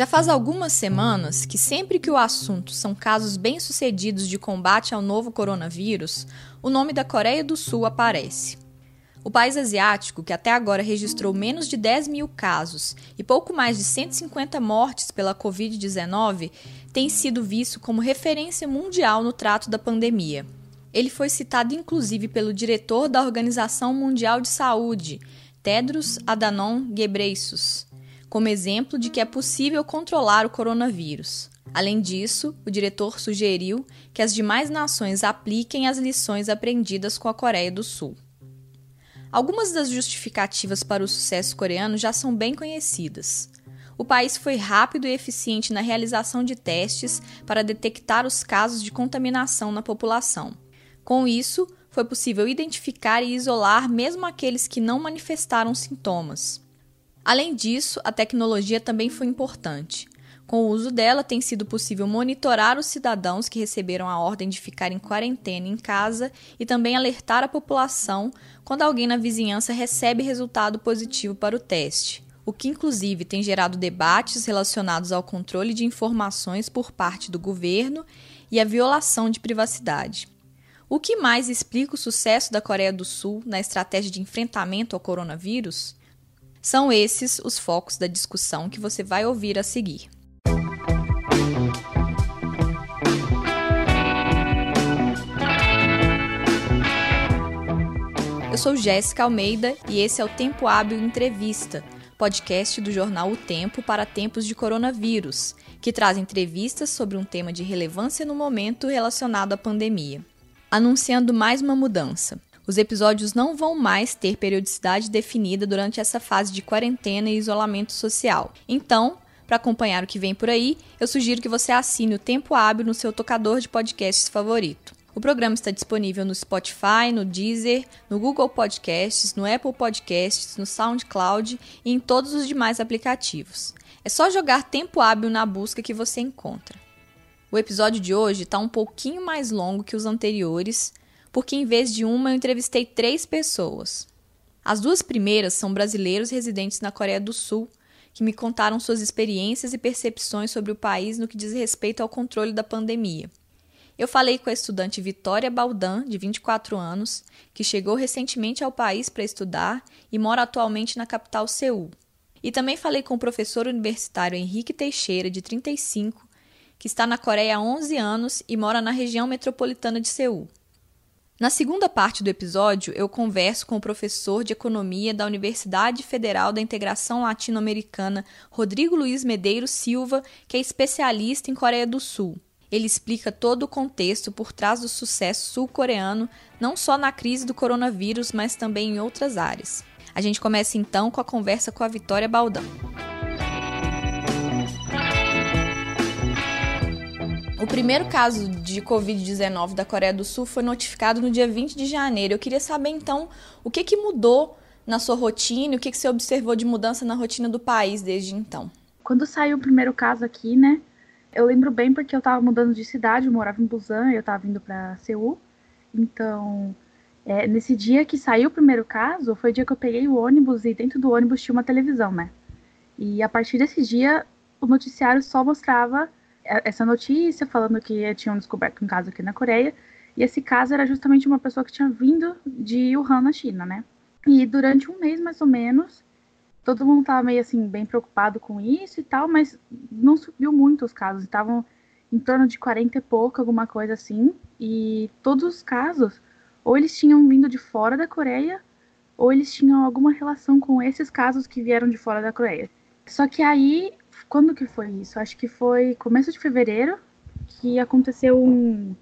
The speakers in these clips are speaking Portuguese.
Já faz algumas semanas que, sempre que o assunto são casos bem-sucedidos de combate ao novo coronavírus, o nome da Coreia do Sul aparece. O país asiático, que até agora registrou menos de 10 mil casos e pouco mais de 150 mortes pela Covid-19, tem sido visto como referência mundial no trato da pandemia. Ele foi citado inclusive pelo diretor da Organização Mundial de Saúde, Tedros Adhanom Ghebreyesus, como exemplo de que é possível controlar o coronavírus. Além disso, o diretor sugeriu que as demais nações apliquem as lições aprendidas com a Coreia do Sul. Algumas das justificativas para o sucesso coreano já são bem conhecidas. O país foi rápido e eficiente na realização de testes para detectar os casos de contaminação na população. Com isso, foi possível identificar e isolar mesmo aqueles que não manifestaram sintomas. Além disso, a tecnologia também foi importante. Com o uso dela, tem sido possível monitorar os cidadãos que receberam a ordem de ficar em quarentena em casa e também alertar a população quando alguém na vizinhança recebe resultado positivo para o teste, o que inclusive tem gerado debates relacionados ao controle de informações por parte do governo e a violação de privacidade. O que mais explica o sucesso da Coreia do Sul na estratégia de enfrentamento ao coronavírus? São esses os focos da discussão que você vai ouvir a seguir. Eu sou Jéssica Almeida e esse é o Tempo Hábil Entrevista, podcast do jornal O Tempo para tempos de coronavírus, que traz entrevistas sobre um tema de relevância no momento relacionado à pandemia. Anunciando mais uma mudança. Os episódios não vão mais ter periodicidade definida durante essa fase de quarentena e isolamento social. Então, para acompanhar o que vem por aí, eu sugiro que você assine o Tempo Hábil no seu tocador de podcasts favorito. O programa está disponível no Spotify, no Deezer, no Google Podcasts, no Apple Podcasts, no SoundCloud e em todos os demais aplicativos. É só jogar Tempo Hábil na busca que você encontra. O episódio de hoje está um pouquinho mais longo que os anteriores, porque em vez de uma eu entrevistei três pessoas. As duas primeiras são brasileiros residentes na Coreia do Sul, que me contaram suas experiências e percepções sobre o país no que diz respeito ao controle da pandemia. Eu falei com a estudante Vitória Baldan, de 24 anos, que chegou recentemente ao país para estudar e mora atualmente na capital Seul. E também falei com o professor universitário Henrique Teixeira, de 35, que está na Coreia há 11 anos e mora na região metropolitana de Seul. Na segunda parte do episódio, eu converso com o professor de economia da Universidade Federal da Integração Latino-Americana, Rodrigo Luiz Medeiros Silva, que é especialista em Coreia do Sul. Ele explica todo o contexto por trás do sucesso sul-coreano, não só na crise do coronavírus, mas também em outras áreas. A gente começa então com a conversa com a Vitória Baldão. Primeiro caso de Covid-19 da Coreia do Sul foi notificado no dia 20 de janeiro. Eu queria saber, então, o que, que mudou na sua rotina, o que, que você observou de mudança na rotina do país desde então? Quando saiu o primeiro caso aqui, né, eu lembro bem porque eu tava mudando de cidade, eu morava em Busan, eu tava vindo para Seul. Então, é, nesse dia que saiu o primeiro caso, foi o dia que eu peguei o ônibus e dentro do ônibus tinha uma televisão, né? E a partir desse dia, o noticiário só mostrava essa notícia falando que tinham descoberto um caso aqui na Coreia. E esse caso era justamente uma pessoa que tinha vindo de Wuhan, na China, né? E durante um mês, mais ou menos, todo mundo estava meio assim, bem preocupado com isso e tal, mas não subiu muito os casos. Estavam em torno de 40 e pouco, alguma coisa assim. E todos os casos, ou eles tinham vindo de fora da Coreia, ou eles tinham alguma relação com esses casos que vieram de fora da Coreia. Só que aí quando que foi isso? Acho que foi começo de fevereiro que aconteceu um,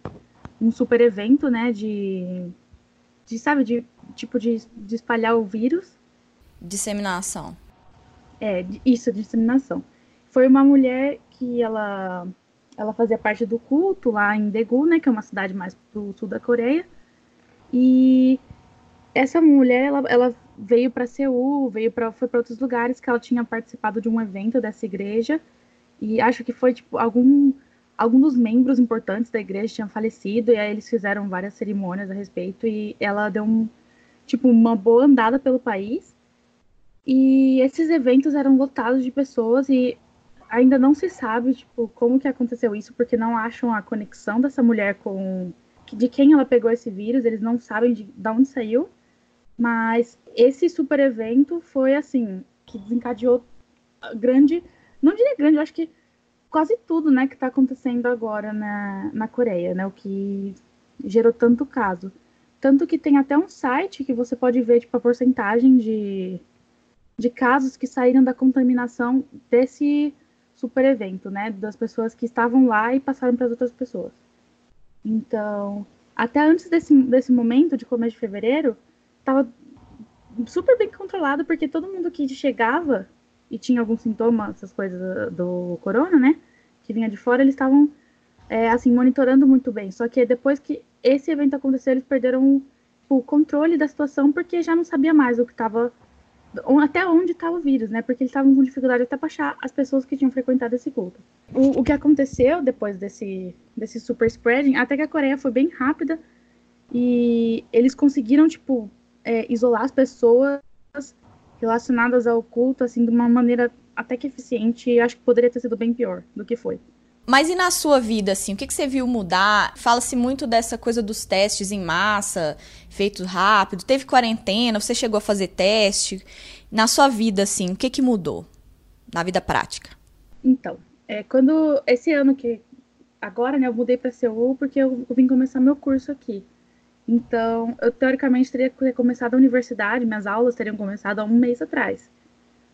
um super evento, né? De, de sabe, de tipo de, de espalhar o vírus. Disseminação. É, isso, disseminação. Foi uma mulher que ela, ela fazia parte do culto lá em Daegu, né? Que é uma cidade mais do sul da Coreia. E essa mulher, ela, ela veio para Seul, veio para foi para outros lugares que ela tinha participado de um evento dessa igreja e acho que foi tipo algum algum dos membros importantes da igreja tinha falecido e aí eles fizeram várias cerimônias a respeito e ela deu um tipo uma boa andada pelo país e esses eventos eram lotados de pessoas e ainda não se sabe, tipo, como que aconteceu isso, porque não acham a conexão dessa mulher com de quem ela pegou esse vírus, eles não sabem de, de onde saiu. Mas esse super evento foi assim, que desencadeou grande, não diria grande, eu acho que quase tudo, né, que está acontecendo agora na, na Coreia, né, o que gerou tanto caso. Tanto que tem até um site que você pode ver, tipo, a porcentagem de, de casos que saíram da contaminação desse super evento, né, das pessoas que estavam lá e passaram para as outras pessoas. Então, até antes desse, desse momento, de começo de fevereiro, estava super bem controlado, porque todo mundo que chegava e tinha algum sintoma, essas coisas do corona, né? Que vinha de fora, eles estavam, é, assim, monitorando muito bem. Só que depois que esse evento aconteceu, eles perderam o controle da situação, porque já não sabia mais o que estava até onde estava o vírus, né? Porque eles estavam com dificuldade até para achar as pessoas que tinham frequentado esse culto. O, o, que aconteceu depois desse, desse super spreading, até que a Coreia foi bem rápida e eles conseguiram, tipo, é, isolar as pessoas relacionadas ao culto, assim, de uma maneira até que eficiente e acho que poderia ter sido bem pior do que foi. Mas e na sua vida, assim, o que, que você viu mudar? Fala-se muito dessa coisa dos testes em massa, feitos rápido. Teve quarentena, você chegou a fazer teste. Na sua vida, assim, o que, que mudou na vida prática? Então, é, quando esse ano que agora, né, eu mudei para Seul porque eu, eu vim começar meu curso aqui. Então, eu teoricamente teria começado a universidade, minhas aulas teriam começado há um mês atrás.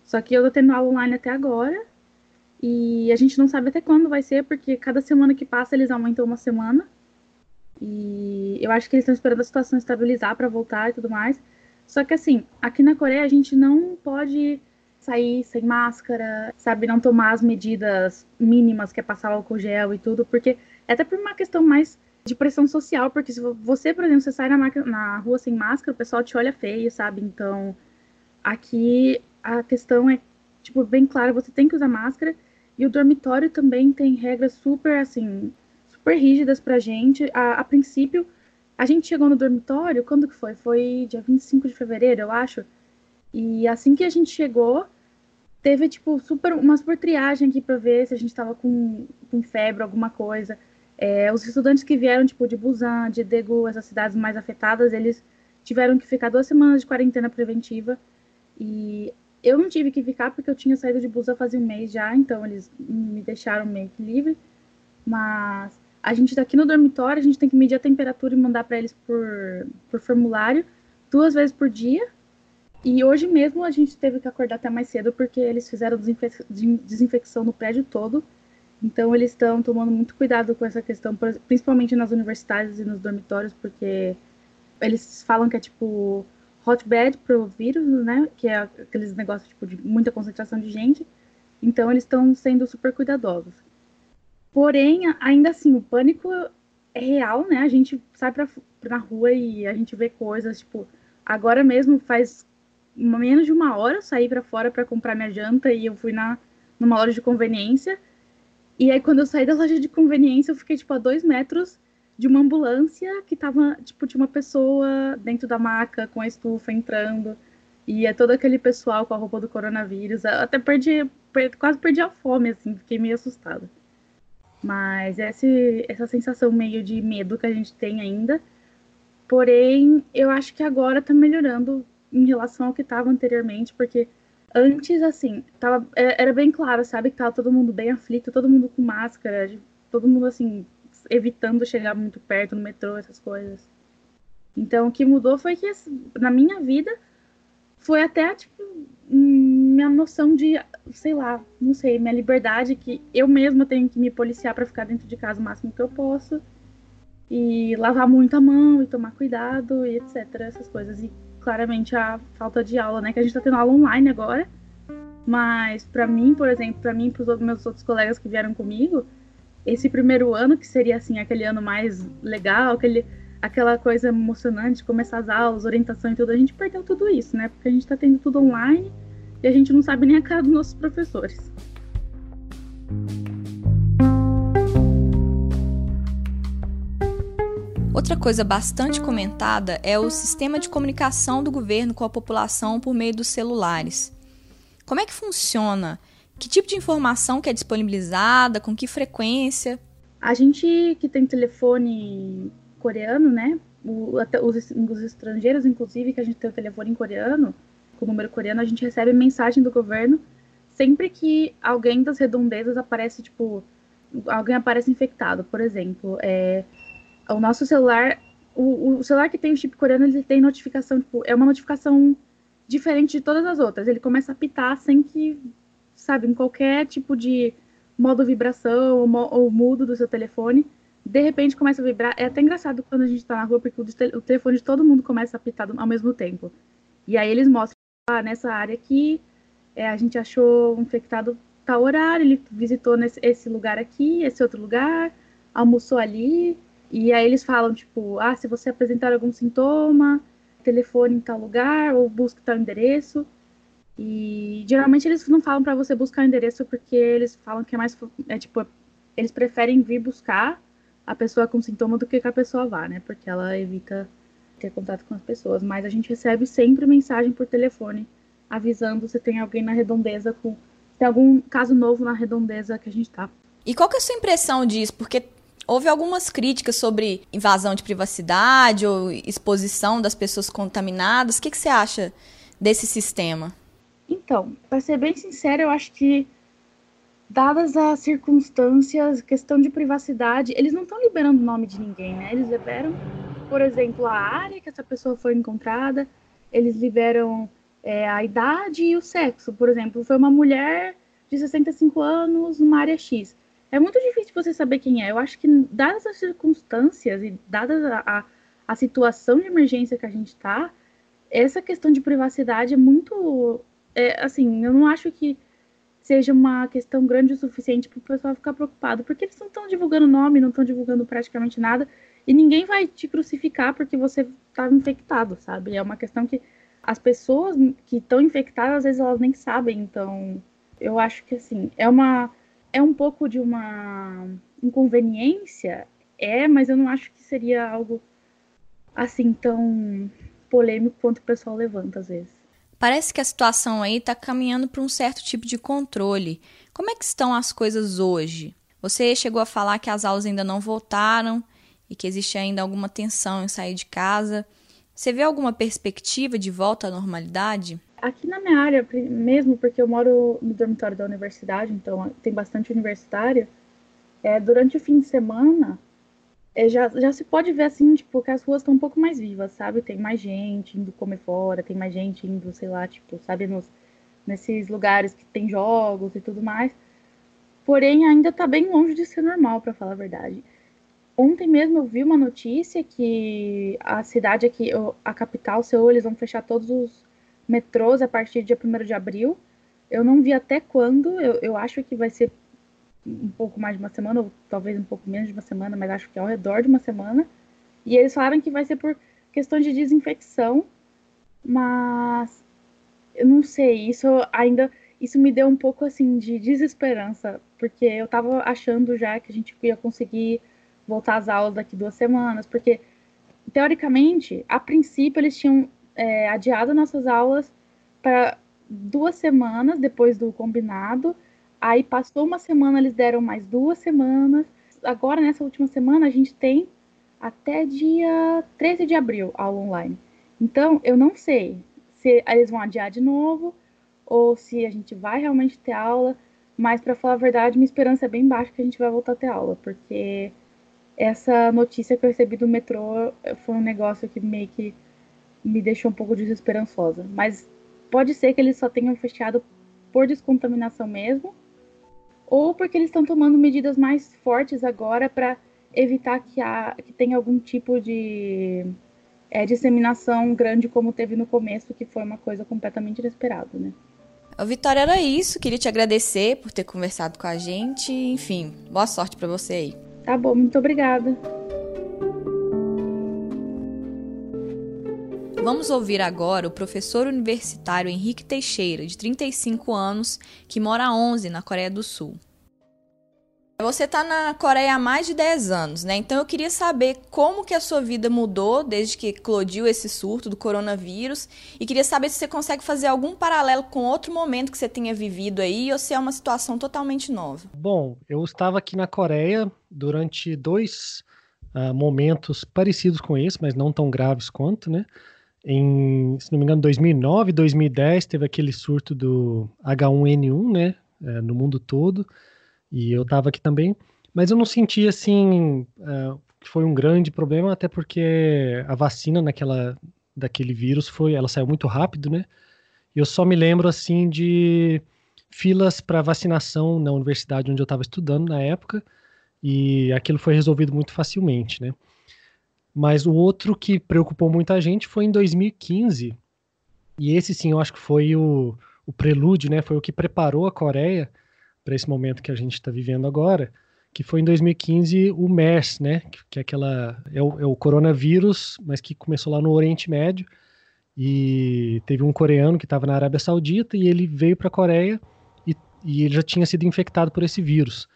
Só que eu tô tendo aula online até agora e a gente não sabe até quando vai ser, porque cada semana que passa eles aumentam uma semana. E eu acho que eles estão esperando a situação estabilizar para voltar e tudo mais. Só que assim, aqui na Coreia a gente não pode sair sem máscara, sabe, não tomar as medidas mínimas que é passar álcool gel e tudo, porque até por uma questão mais de pressão social, porque se você, por exemplo, você sai na, na rua sem máscara, o pessoal te olha feio, sabe? Então, aqui a questão é, tipo, bem clara, você tem que usar máscara e o dormitório também tem regras super, assim, super rígidas pra gente. A, a princípio, a gente chegou no dormitório, quando que foi? Foi dia 25 de fevereiro, eu acho. E assim que a gente chegou, teve, tipo, super, uma super triagem aqui pra ver se a gente tava com, com febre, alguma coisa. É, os estudantes que vieram, tipo, de Busan, de Daegu, essas cidades mais afetadas, eles tiveram que ficar duas semanas de quarentena preventiva. E eu não tive que ficar porque eu tinha saído de Busa fazia um mês já, então eles me deixaram meio que livre. Mas a gente tá aqui no dormitório, a gente tem que medir a temperatura e mandar para eles por, por formulário duas vezes por dia. E hoje mesmo a gente teve que acordar até mais cedo porque eles fizeram desinfec desinfecção no prédio todo. Então eles estão tomando muito cuidado com essa questão, principalmente nas universidades e nos dormitórios, porque eles falam que é tipo hotbed pro vírus, né? Que é aqueles negócios tipo, de muita concentração de gente. Então eles estão sendo super cuidadosos. Porém, ainda assim, o pânico é real, né? A gente sai pra, na rua e a gente vê coisas, tipo, agora mesmo faz menos de uma hora eu saí para fora para comprar minha janta e eu fui na numa loja de conveniência. E aí, quando eu saí da loja de conveniência, eu fiquei, tipo, a dois metros de uma ambulância que tava, tipo, tinha uma pessoa dentro da maca com a estufa entrando. E é todo aquele pessoal com a roupa do coronavírus. Eu até perdi, perdi, quase perdi a fome, assim, fiquei meio assustada. Mas esse, essa sensação meio de medo que a gente tem ainda. Porém, eu acho que agora tá melhorando em relação ao que estava anteriormente, porque antes, assim, tava, é, era bem claro, sabe, que tava todo mundo bem aflito, todo mundo com máscara, todo mundo, assim, evitando chegar muito perto no metrô, essas coisas. Então, o que mudou foi que, na minha vida, foi até, tipo, minha noção de, sei lá, não sei, minha liberdade, que eu mesma tenho que me policiar para ficar dentro de casa o máximo que eu posso. E lavar muito a mão e tomar cuidado e etc. Essas coisas. E claramente a falta de aula, né? Que a gente tá tendo aula online agora. Mas para mim, por exemplo, para mim e pros meus outros colegas que vieram comigo, esse primeiro ano, que seria assim, aquele ano mais legal, aquele, aquela coisa emocionante, começar as aulas, orientação e tudo, a gente perdeu tudo isso, né? Porque a gente tá tendo tudo online e a gente não sabe nem a cara dos nossos professores. Outra coisa bastante comentada é o sistema de comunicação do governo com a população por meio dos celulares. Como é que funciona Que tipo de informação que é disponibilizada, com que frequência? A gente que tem telefone coreano, né? O, até os, os estrangeiros, inclusive, que a gente tem o telefone em coreano, com o número coreano, a gente recebe mensagem do governo sempre que alguém das redondezas aparece, tipo, alguém aparece infectado, por exemplo. É, o nosso celular, o, o celular que tem o chip coreano, ele tem notificação, tipo, é uma notificação diferente de todas as outras. Ele começa a pitar sem que, sabe, em qualquer tipo de modo vibração ou, ou mudo do seu telefone, de repente começa a vibrar. É até engraçado quando a gente tá na rua, porque o, o telefone de todo mundo começa a pitar ao mesmo tempo. E aí eles mostram ah, nessa área que é, a gente achou um infectado tal horário, ele visitou nesse, esse lugar aqui, esse outro lugar, almoçou ali, e aí eles falam, tipo, ah, se você apresentar algum sintoma, telefone em tal lugar, ou busque tal endereço. E geralmente eles não falam para você buscar o endereço porque eles falam que é mais. É tipo, eles preferem vir buscar a pessoa com sintoma do que que a pessoa vá, né? Porque ela evita ter contato com as pessoas. Mas a gente recebe sempre mensagem por telefone avisando se tem alguém na redondeza com. Tem algum caso novo na redondeza que a gente tá. E qual que é a sua impressão disso? Porque houve algumas críticas sobre invasão de privacidade ou exposição das pessoas contaminadas. O que, que você acha desse sistema? Então, para ser bem sincero, eu acho que, dadas as circunstâncias, questão de privacidade, eles não estão liberando o nome de ninguém, né? Eles liberam, por exemplo, a área que essa pessoa foi encontrada, eles liberam é, a idade e o sexo. Por exemplo, foi uma mulher de 65 anos numa área X. É muito difícil você saber quem é. Eu acho que, dadas as circunstâncias e dada a, a, a situação de emergência que a gente está, essa questão de privacidade é muito. É, assim, eu não acho que seja uma questão grande o suficiente para o pessoal ficar preocupado, porque eles não estão divulgando nome, não estão divulgando praticamente nada, e ninguém vai te crucificar porque você estava tá infectado, sabe? É uma questão que as pessoas que estão infectadas, às vezes elas nem sabem, então eu acho que assim, é uma é um pouco de uma inconveniência, é, mas eu não acho que seria algo assim tão polêmico quanto o pessoal levanta às vezes. Parece que a situação aí está caminhando para um certo tipo de controle. Como é que estão as coisas hoje? Você chegou a falar que as aulas ainda não voltaram e que existe ainda alguma tensão em sair de casa. Você vê alguma perspectiva de volta à normalidade? Aqui na minha área, mesmo porque eu moro no dormitório da universidade, então tem bastante universitário, é, durante o fim de semana, é, já, já se pode ver assim, tipo, que as ruas estão um pouco mais vivas, sabe? Tem mais gente indo comer fora, tem mais gente indo, sei lá, tipo, sabe, nos, nesses lugares que tem jogos e tudo mais. Porém, ainda tá bem longe de ser normal, para falar a verdade. Ontem mesmo eu vi uma notícia que a cidade aqui, a capital, Seul, eles vão fechar todos os metrôs a partir do dia 1 de abril. Eu não vi até quando, eu, eu acho que vai ser um pouco mais de uma semana, ou talvez um pouco menos de uma semana, mas acho que é ao redor de uma semana. E eles falaram que vai ser por questão de desinfecção, mas eu não sei, isso ainda isso me deu um pouco assim de desesperança, porque eu tava achando já que a gente ia conseguir voltar às aulas daqui duas semanas, porque teoricamente, a princípio, eles tinham é, adiado nossas aulas para duas semanas depois do combinado. Aí passou uma semana, eles deram mais duas semanas. Agora, nessa última semana, a gente tem até dia 13 de abril aula online. Então, eu não sei se eles vão adiar de novo ou se a gente vai realmente ter aula. Mas, para falar a verdade, minha esperança é bem baixa que a gente vai voltar a ter aula, porque essa notícia que eu recebi do metrô foi um negócio que meio que me deixou um pouco desesperançosa. Mas pode ser que eles só tenham fechado por descontaminação mesmo, ou porque eles estão tomando medidas mais fortes agora para evitar que, há, que tenha algum tipo de é, disseminação grande como teve no começo, que foi uma coisa completamente inesperada, né? Vitória, era isso. Queria te agradecer por ter conversado com a gente. Enfim, boa sorte para você aí. Tá bom, muito obrigada. Vamos ouvir agora o professor universitário Henrique Teixeira, de 35 anos, que mora há 11 na Coreia do Sul. Você está na Coreia há mais de 10 anos, né? Então eu queria saber como que a sua vida mudou desde que eclodiu esse surto do coronavírus e queria saber se você consegue fazer algum paralelo com outro momento que você tenha vivido aí ou se é uma situação totalmente nova. Bom, eu estava aqui na Coreia durante dois uh, momentos parecidos com esse, mas não tão graves quanto, né? Em, se não me engano, 2009, 2010 teve aquele surto do H1N1, né? Uh, no mundo todo. E eu estava aqui também, mas eu não senti assim uh, foi um grande problema, até porque a vacina naquela daquele vírus foi, ela saiu muito rápido, né? E eu só me lembro assim de filas para vacinação na universidade onde eu estava estudando na época, e aquilo foi resolvido muito facilmente, né? Mas o outro que preocupou muita gente foi em 2015, e esse sim eu acho que foi o, o prelúdio, né? Foi o que preparou a Coreia para esse momento que a gente está vivendo agora, que foi em 2015 o MERS, né? Que é aquela é o, é o, coronavírus, mas que começou lá no Oriente Médio e teve um coreano que estava na Arábia Saudita e ele veio para a Coreia e, e, ele já tinha sido infectado por esse vírus.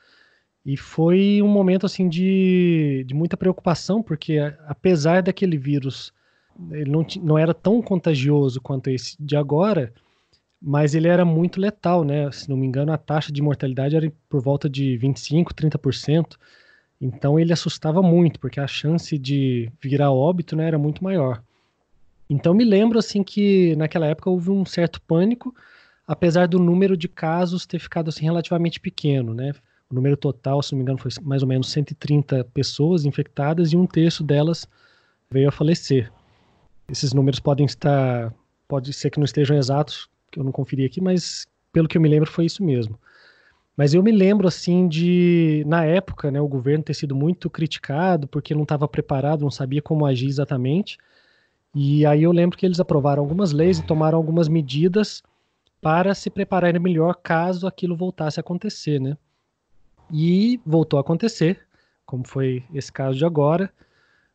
E foi um momento assim de, de muita preocupação, porque apesar daquele vírus ele não, não era tão contagioso quanto esse de agora, mas ele era muito letal, né? Se não me engano, a taxa de mortalidade era por volta de 25, 30%. Então ele assustava muito, porque a chance de virar óbito né, era muito maior. Então me lembro assim que naquela época houve um certo pânico, apesar do número de casos ter ficado assim relativamente pequeno, né? O número total, se não me engano, foi mais ou menos 130 pessoas infectadas e um terço delas veio a falecer. Esses números podem estar, pode ser que não estejam exatos, que eu não conferi aqui, mas pelo que eu me lembro foi isso mesmo. Mas eu me lembro assim de, na época, né, o governo ter sido muito criticado porque não estava preparado, não sabia como agir exatamente. E aí eu lembro que eles aprovaram algumas leis e tomaram algumas medidas para se prepararem melhor caso aquilo voltasse a acontecer, né? E voltou a acontecer, como foi esse caso de agora.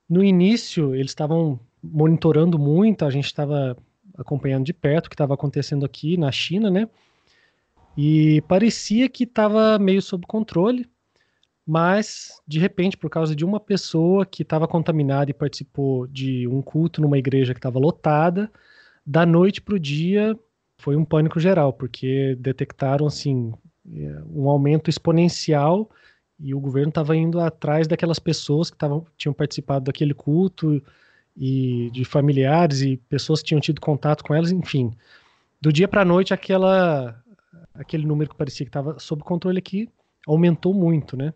No início, eles estavam monitorando muito, a gente estava acompanhando de perto o que estava acontecendo aqui na China, né? E parecia que estava meio sob controle, mas de repente, por causa de uma pessoa que estava contaminada e participou de um culto numa igreja que estava lotada, da noite para o dia foi um pânico geral, porque detectaram assim é, um aumento exponencial e o governo estava indo atrás daquelas pessoas que tavam, tinham participado daquele culto e de familiares e pessoas que tinham tido contato com elas, enfim. Do dia para a noite, aquela, aquele número que parecia que estava sob controle aqui aumentou muito, né?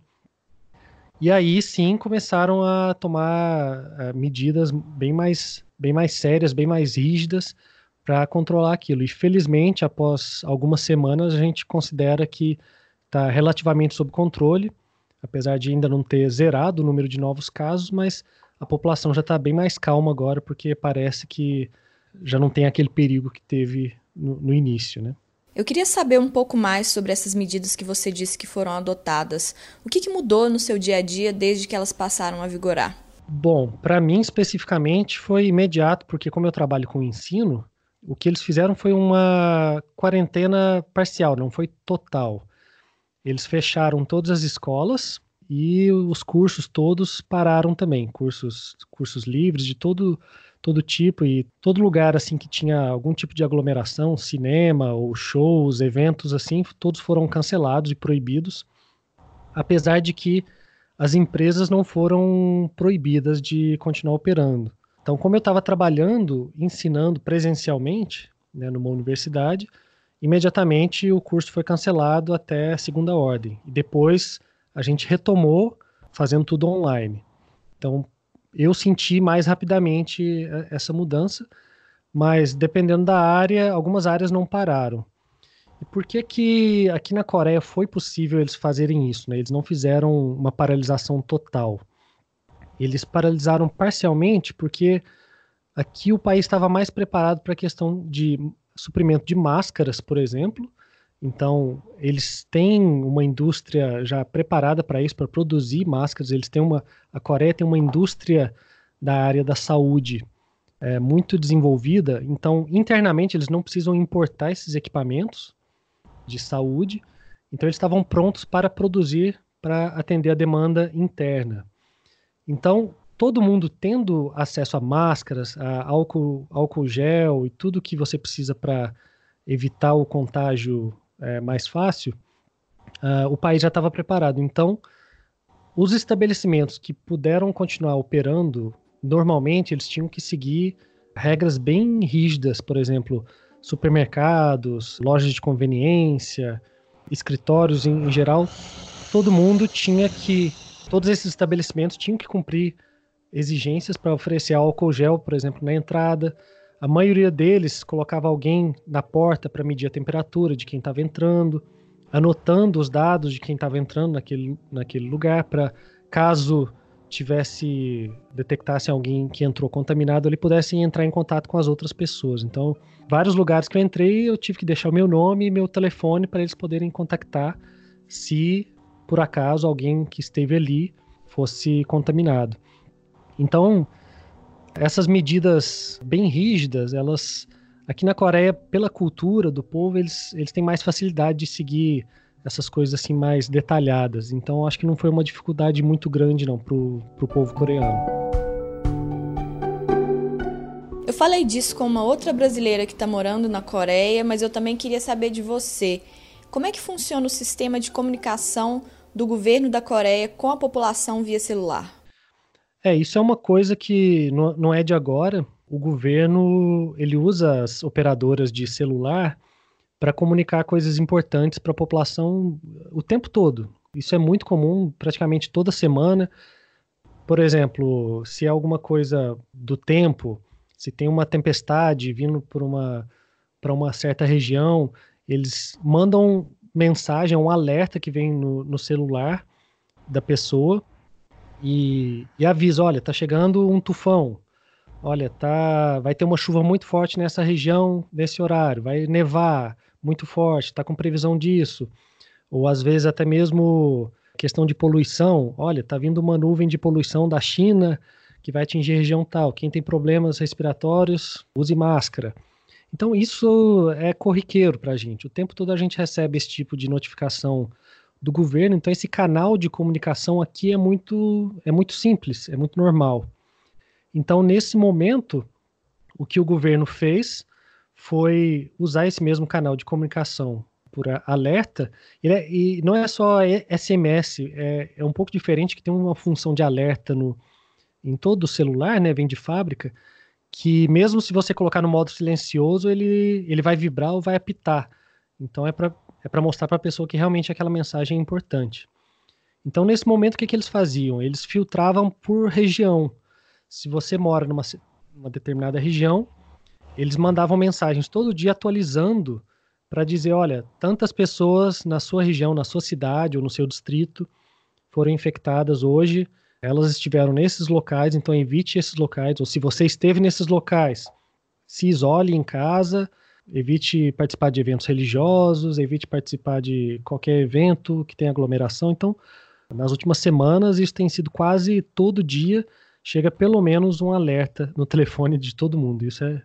E aí sim começaram a tomar uh, medidas bem mais, bem mais sérias, bem mais rígidas para controlar aquilo. E felizmente, após algumas semanas, a gente considera que está relativamente sob controle, apesar de ainda não ter zerado o número de novos casos, mas a população já está bem mais calma agora, porque parece que já não tem aquele perigo que teve no, no início, né? Eu queria saber um pouco mais sobre essas medidas que você disse que foram adotadas. O que, que mudou no seu dia a dia desde que elas passaram a vigorar? Bom, para mim especificamente foi imediato, porque como eu trabalho com ensino, o que eles fizeram foi uma quarentena parcial, não foi total. Eles fecharam todas as escolas, e os cursos todos pararam também, cursos, cursos livres de todo todo tipo e todo lugar assim que tinha algum tipo de aglomeração, cinema ou shows, eventos assim, todos foram cancelados e proibidos, apesar de que as empresas não foram proibidas de continuar operando. Então, como eu estava trabalhando, ensinando presencialmente, né, numa universidade, imediatamente o curso foi cancelado até segunda ordem. E depois a gente retomou fazendo tudo online. Então, eu senti mais rapidamente eh, essa mudança, mas dependendo da área, algumas áreas não pararam. E por que que aqui na Coreia foi possível eles fazerem isso? Né? Eles não fizeram uma paralisação total. Eles paralisaram parcialmente porque aqui o país estava mais preparado para a questão de suprimento de máscaras, por exemplo, então, eles têm uma indústria já preparada para isso, para produzir máscaras. Eles têm uma, a Coreia tem uma indústria da área da saúde é, muito desenvolvida. Então, internamente, eles não precisam importar esses equipamentos de saúde. Então, eles estavam prontos para produzir para atender a demanda interna. Então, todo mundo tendo acesso a máscaras, a álcool, álcool gel e tudo que você precisa para evitar o contágio é, mais fácil, uh, o país já estava preparado. Então, os estabelecimentos que puderam continuar operando, normalmente eles tinham que seguir regras bem rígidas, por exemplo, supermercados, lojas de conveniência, escritórios em, em geral, todo mundo tinha que, todos esses estabelecimentos tinham que cumprir exigências para oferecer álcool gel, por exemplo, na entrada. A maioria deles colocava alguém na porta para medir a temperatura de quem estava entrando, anotando os dados de quem estava entrando naquele, naquele lugar para caso tivesse detectasse alguém que entrou contaminado, ele pudesse entrar em contato com as outras pessoas. Então, vários lugares que eu entrei, eu tive que deixar o meu nome e meu telefone para eles poderem contactar se por acaso alguém que esteve ali fosse contaminado. Então, essas medidas bem rígidas, elas aqui na Coreia, pela cultura do povo, eles, eles têm mais facilidade de seguir essas coisas assim mais detalhadas. Então acho que não foi uma dificuldade muito grande não pro, pro povo coreano. Eu falei disso com uma outra brasileira que está morando na Coreia, mas eu também queria saber de você. Como é que funciona o sistema de comunicação do governo da Coreia com a população via celular? É, isso é uma coisa que não é de agora. O governo ele usa as operadoras de celular para comunicar coisas importantes para a população o tempo todo. Isso é muito comum, praticamente toda semana. Por exemplo, se é alguma coisa do tempo, se tem uma tempestade vindo por uma para uma certa região, eles mandam mensagem, um alerta que vem no, no celular da pessoa e, e avisa, olha, tá chegando um tufão, olha, tá, vai ter uma chuva muito forte nessa região nesse horário, vai nevar, muito forte, está com previsão disso. Ou às vezes até mesmo questão de poluição. Olha, está vindo uma nuvem de poluição da China que vai atingir a região tal. Quem tem problemas respiratórios, use máscara. Então isso é corriqueiro para a gente. O tempo todo a gente recebe esse tipo de notificação do governo. Então esse canal de comunicação aqui é muito é muito simples, é muito normal. Então nesse momento o que o governo fez foi usar esse mesmo canal de comunicação por alerta, e, é, e não é só SMS, é, é, um pouco diferente, que tem uma função de alerta no, em todo o celular, né, vem de fábrica, que mesmo se você colocar no modo silencioso, ele, ele vai vibrar ou vai apitar. Então é para é mostrar para a pessoa que realmente aquela mensagem é importante. Então, nesse momento, o que, que eles faziam? Eles filtravam por região. Se você mora numa, numa determinada região, eles mandavam mensagens todo dia atualizando para dizer, olha, tantas pessoas na sua região, na sua cidade ou no seu distrito foram infectadas hoje, elas estiveram nesses locais, então evite esses locais, ou se você esteve nesses locais, se isole em casa, evite participar de eventos religiosos, evite participar de qualquer evento que tenha aglomeração. Então, nas últimas semanas, isso tem sido quase todo dia, chega pelo menos um alerta no telefone de todo mundo. Isso é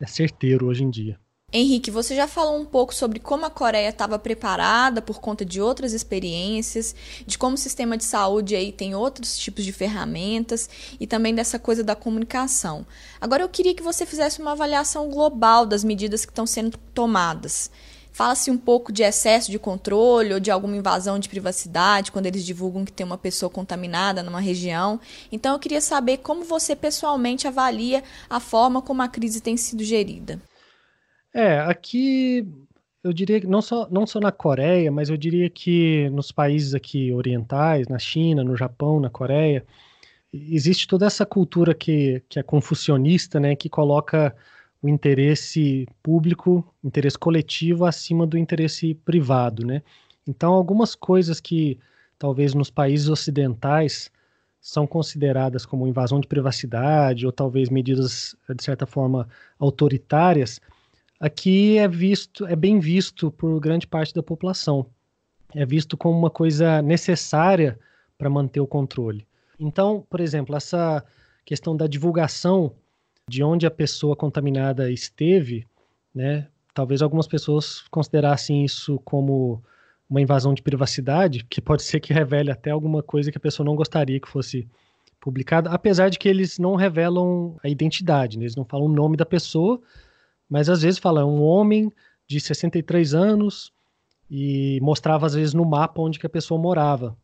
é certeiro hoje em dia. Henrique, você já falou um pouco sobre como a Coreia estava preparada por conta de outras experiências, de como o sistema de saúde aí tem outros tipos de ferramentas e também dessa coisa da comunicação. Agora eu queria que você fizesse uma avaliação global das medidas que estão sendo tomadas. Fala-se um pouco de excesso de controle ou de alguma invasão de privacidade quando eles divulgam que tem uma pessoa contaminada numa região. Então eu queria saber como você pessoalmente avalia a forma como a crise tem sido gerida. É, aqui eu diria que não só, não só na Coreia, mas eu diria que nos países aqui orientais, na China, no Japão, na Coreia, existe toda essa cultura que, que é confucionista, né, que coloca o interesse público, interesse coletivo acima do interesse privado, né? Então, algumas coisas que talvez nos países ocidentais são consideradas como invasão de privacidade ou talvez medidas de certa forma autoritárias, aqui é visto, é bem visto por grande parte da população. É visto como uma coisa necessária para manter o controle. Então, por exemplo, essa questão da divulgação de onde a pessoa contaminada esteve, né? Talvez algumas pessoas considerassem isso como uma invasão de privacidade, que pode ser que revele até alguma coisa que a pessoa não gostaria que fosse publicada, apesar de que eles não revelam a identidade, né? eles não falam o nome da pessoa, mas às vezes fala um homem de 63 anos e mostrava às vezes no mapa onde que a pessoa morava.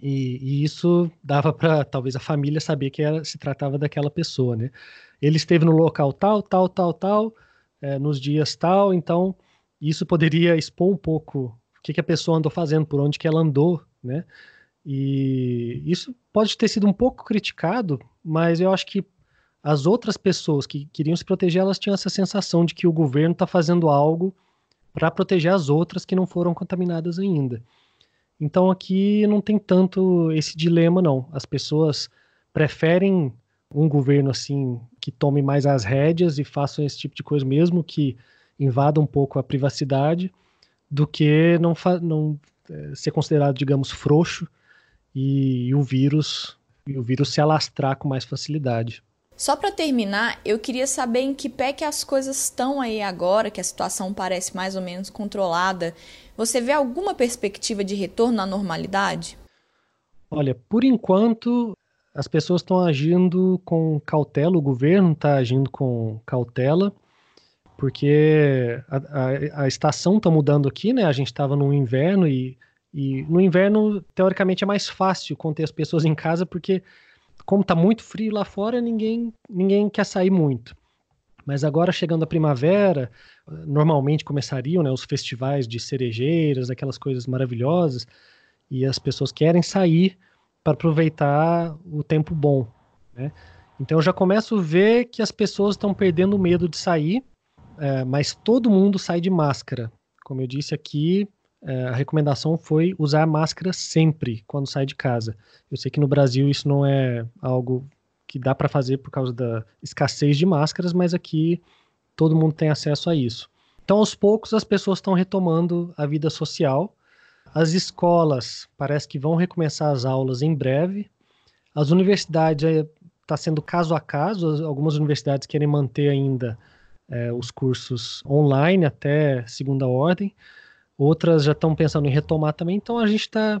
E, e isso dava para talvez a família saber que era, se tratava daquela pessoa, né? Ele esteve no local tal, tal, tal, tal, é, nos dias tal, então isso poderia expor um pouco o que, que a pessoa andou fazendo, por onde que ela andou, né? E isso pode ter sido um pouco criticado, mas eu acho que as outras pessoas que queriam se proteger, elas tinham essa sensação de que o governo está fazendo algo para proteger as outras que não foram contaminadas ainda. Então aqui não tem tanto esse dilema, não. As pessoas preferem um governo assim que tome mais as rédeas e faça esse tipo de coisa, mesmo que invada um pouco a privacidade, do que não, não é, ser considerado, digamos, frouxo e, e o vírus e o vírus se alastrar com mais facilidade. Só para terminar, eu queria saber em que pé que as coisas estão aí agora, que a situação parece mais ou menos controlada. Você vê alguma perspectiva de retorno à normalidade? Olha, por enquanto as pessoas estão agindo com cautela, o governo está agindo com cautela, porque a, a, a estação está mudando aqui, né? A gente estava no inverno e, e no inverno, teoricamente, é mais fácil conter as pessoas em casa, porque como está muito frio lá fora, ninguém, ninguém quer sair muito. Mas agora, chegando a primavera, normalmente começariam né, os festivais de cerejeiras, aquelas coisas maravilhosas, e as pessoas querem sair para aproveitar o tempo bom. Né? Então eu já começo a ver que as pessoas estão perdendo o medo de sair, é, mas todo mundo sai de máscara. Como eu disse aqui, a recomendação foi usar máscara sempre quando sai de casa. Eu sei que no Brasil isso não é algo que dá para fazer por causa da escassez de máscaras, mas aqui todo mundo tem acesso a isso. Então, aos poucos, as pessoas estão retomando a vida social. As escolas parece que vão recomeçar as aulas em breve. As universidades está é, sendo caso a caso. Algumas universidades querem manter ainda é, os cursos online até segunda ordem outras já estão pensando em retomar também, então a gente está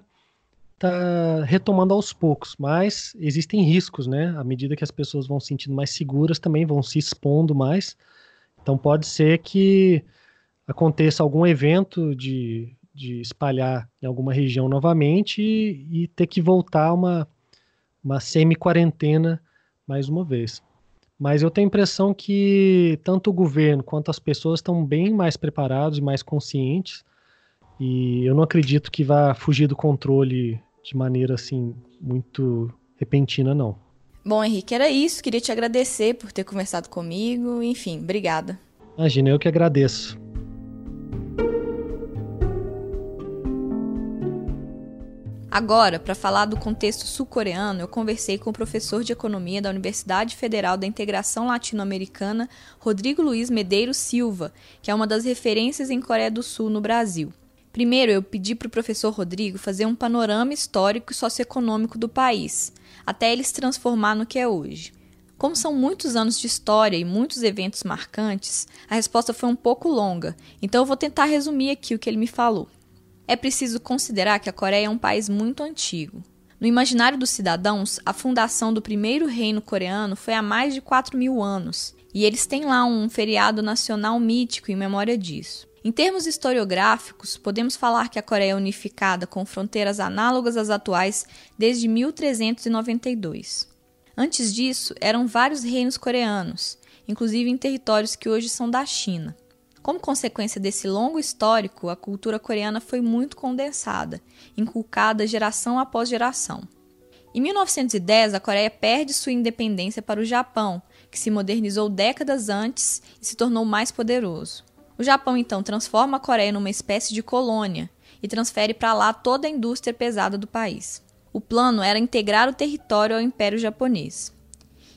tá retomando aos poucos, mas existem riscos, né? À medida que as pessoas vão se sentindo mais seguras, também vão se expondo mais. Então pode ser que aconteça algum evento de, de espalhar em alguma região novamente e, e ter que voltar a uma, uma semi-quarentena mais uma vez. Mas eu tenho a impressão que tanto o governo quanto as pessoas estão bem mais preparados e mais conscientes e eu não acredito que vá fugir do controle de maneira assim muito repentina, não. Bom, Henrique, era isso. Queria te agradecer por ter conversado comigo. Enfim, obrigada. Imagina, eu que agradeço. Agora, para falar do contexto sul-coreano, eu conversei com o professor de economia da Universidade Federal da Integração Latino-Americana, Rodrigo Luiz Medeiros Silva, que é uma das referências em Coreia do Sul no Brasil. Primeiro, eu pedi para o professor Rodrigo fazer um panorama histórico e socioeconômico do país, até ele se transformar no que é hoje. Como são muitos anos de história e muitos eventos marcantes, a resposta foi um pouco longa, então eu vou tentar resumir aqui o que ele me falou. É preciso considerar que a Coreia é um país muito antigo. No imaginário dos cidadãos, a fundação do primeiro reino coreano foi há mais de 4 mil anos, e eles têm lá um feriado nacional mítico em memória disso. Em termos historiográficos, podemos falar que a Coreia é unificada com fronteiras análogas às atuais desde 1392. Antes disso, eram vários reinos coreanos, inclusive em territórios que hoje são da China. Como consequência desse longo histórico, a cultura coreana foi muito condensada, inculcada geração após geração. Em 1910, a Coreia perde sua independência para o Japão, que se modernizou décadas antes e se tornou mais poderoso. O Japão então transforma a Coreia numa espécie de colônia e transfere para lá toda a indústria pesada do país. O plano era integrar o território ao Império Japonês.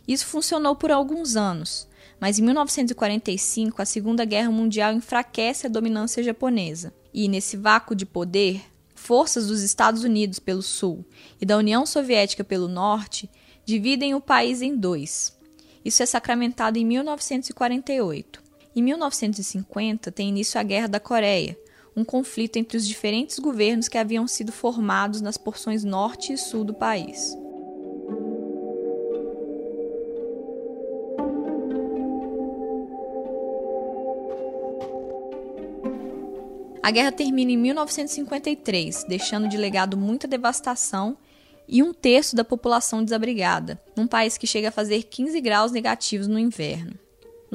Isso funcionou por alguns anos, mas em 1945 a Segunda Guerra Mundial enfraquece a dominância japonesa, e nesse vácuo de poder, forças dos Estados Unidos pelo sul e da União Soviética pelo norte dividem o país em dois. Isso é sacramentado em 1948. Em 1950, tem início a Guerra da Coreia, um conflito entre os diferentes governos que haviam sido formados nas porções norte e sul do país. A guerra termina em 1953, deixando de legado muita devastação e um terço da população desabrigada, num país que chega a fazer 15 graus negativos no inverno.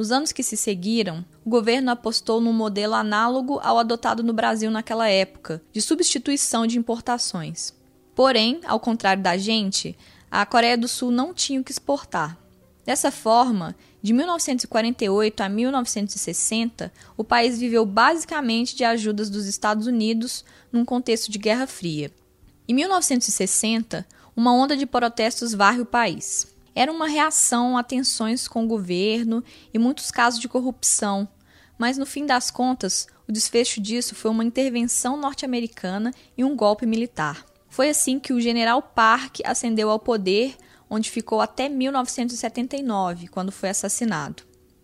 Nos anos que se seguiram, o governo apostou num modelo análogo ao adotado no Brasil naquela época, de substituição de importações. Porém, ao contrário da gente, a Coreia do Sul não tinha o que exportar. Dessa forma, de 1948 a 1960, o país viveu basicamente de ajudas dos Estados Unidos num contexto de Guerra Fria. Em 1960, uma onda de protestos varre o país. Era uma reação a tensões com o governo e muitos casos de corrupção, mas no fim das contas, o desfecho disso foi uma intervenção norte-americana e um golpe militar. Foi assim que o general Park ascendeu ao poder onde ficou até 1979, quando foi assassinado.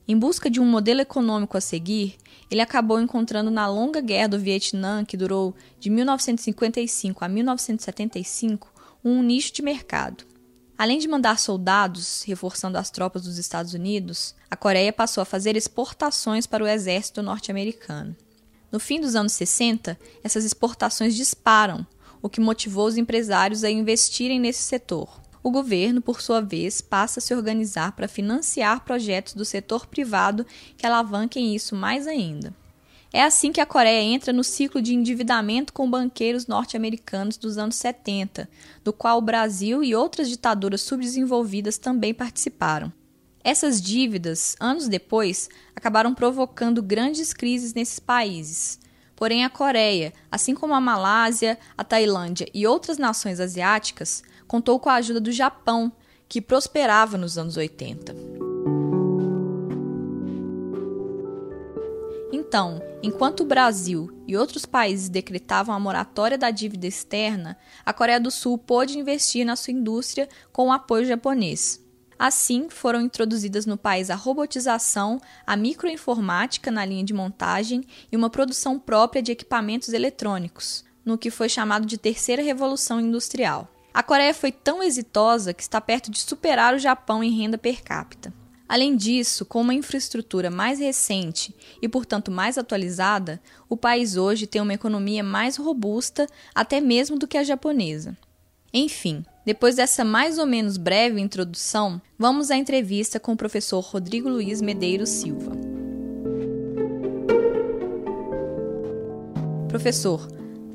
Em busca de um modelo econômico a seguir, ele acabou encontrando na longa guerra do Vietnã, que durou de 1955 a 1975, um nicho de mercado. Além de mandar soldados, reforçando as tropas dos Estados Unidos, a Coreia passou a fazer exportações para o exército norte-americano. No fim dos anos 60, essas exportações disparam, o que motivou os empresários a investirem nesse setor. O governo, por sua vez, passa a se organizar para financiar projetos do setor privado que alavanquem isso mais ainda. É assim que a Coreia entra no ciclo de endividamento com banqueiros norte-americanos dos anos 70, do qual o Brasil e outras ditaduras subdesenvolvidas também participaram. Essas dívidas, anos depois, acabaram provocando grandes crises nesses países. Porém, a Coreia, assim como a Malásia, a Tailândia e outras nações asiáticas, contou com a ajuda do Japão, que prosperava nos anos 80. Então, enquanto o Brasil e outros países decretavam a moratória da dívida externa, a Coreia do Sul pôde investir na sua indústria com o apoio japonês. Assim, foram introduzidas no país a robotização, a microinformática na linha de montagem e uma produção própria de equipamentos eletrônicos, no que foi chamado de Terceira Revolução Industrial. A Coreia foi tão exitosa que está perto de superar o Japão em renda per capita. Além disso, com uma infraestrutura mais recente e, portanto, mais atualizada, o país hoje tem uma economia mais robusta até mesmo do que a japonesa. Enfim, depois dessa mais ou menos breve introdução, vamos à entrevista com o professor Rodrigo Luiz Medeiros Silva. Professor,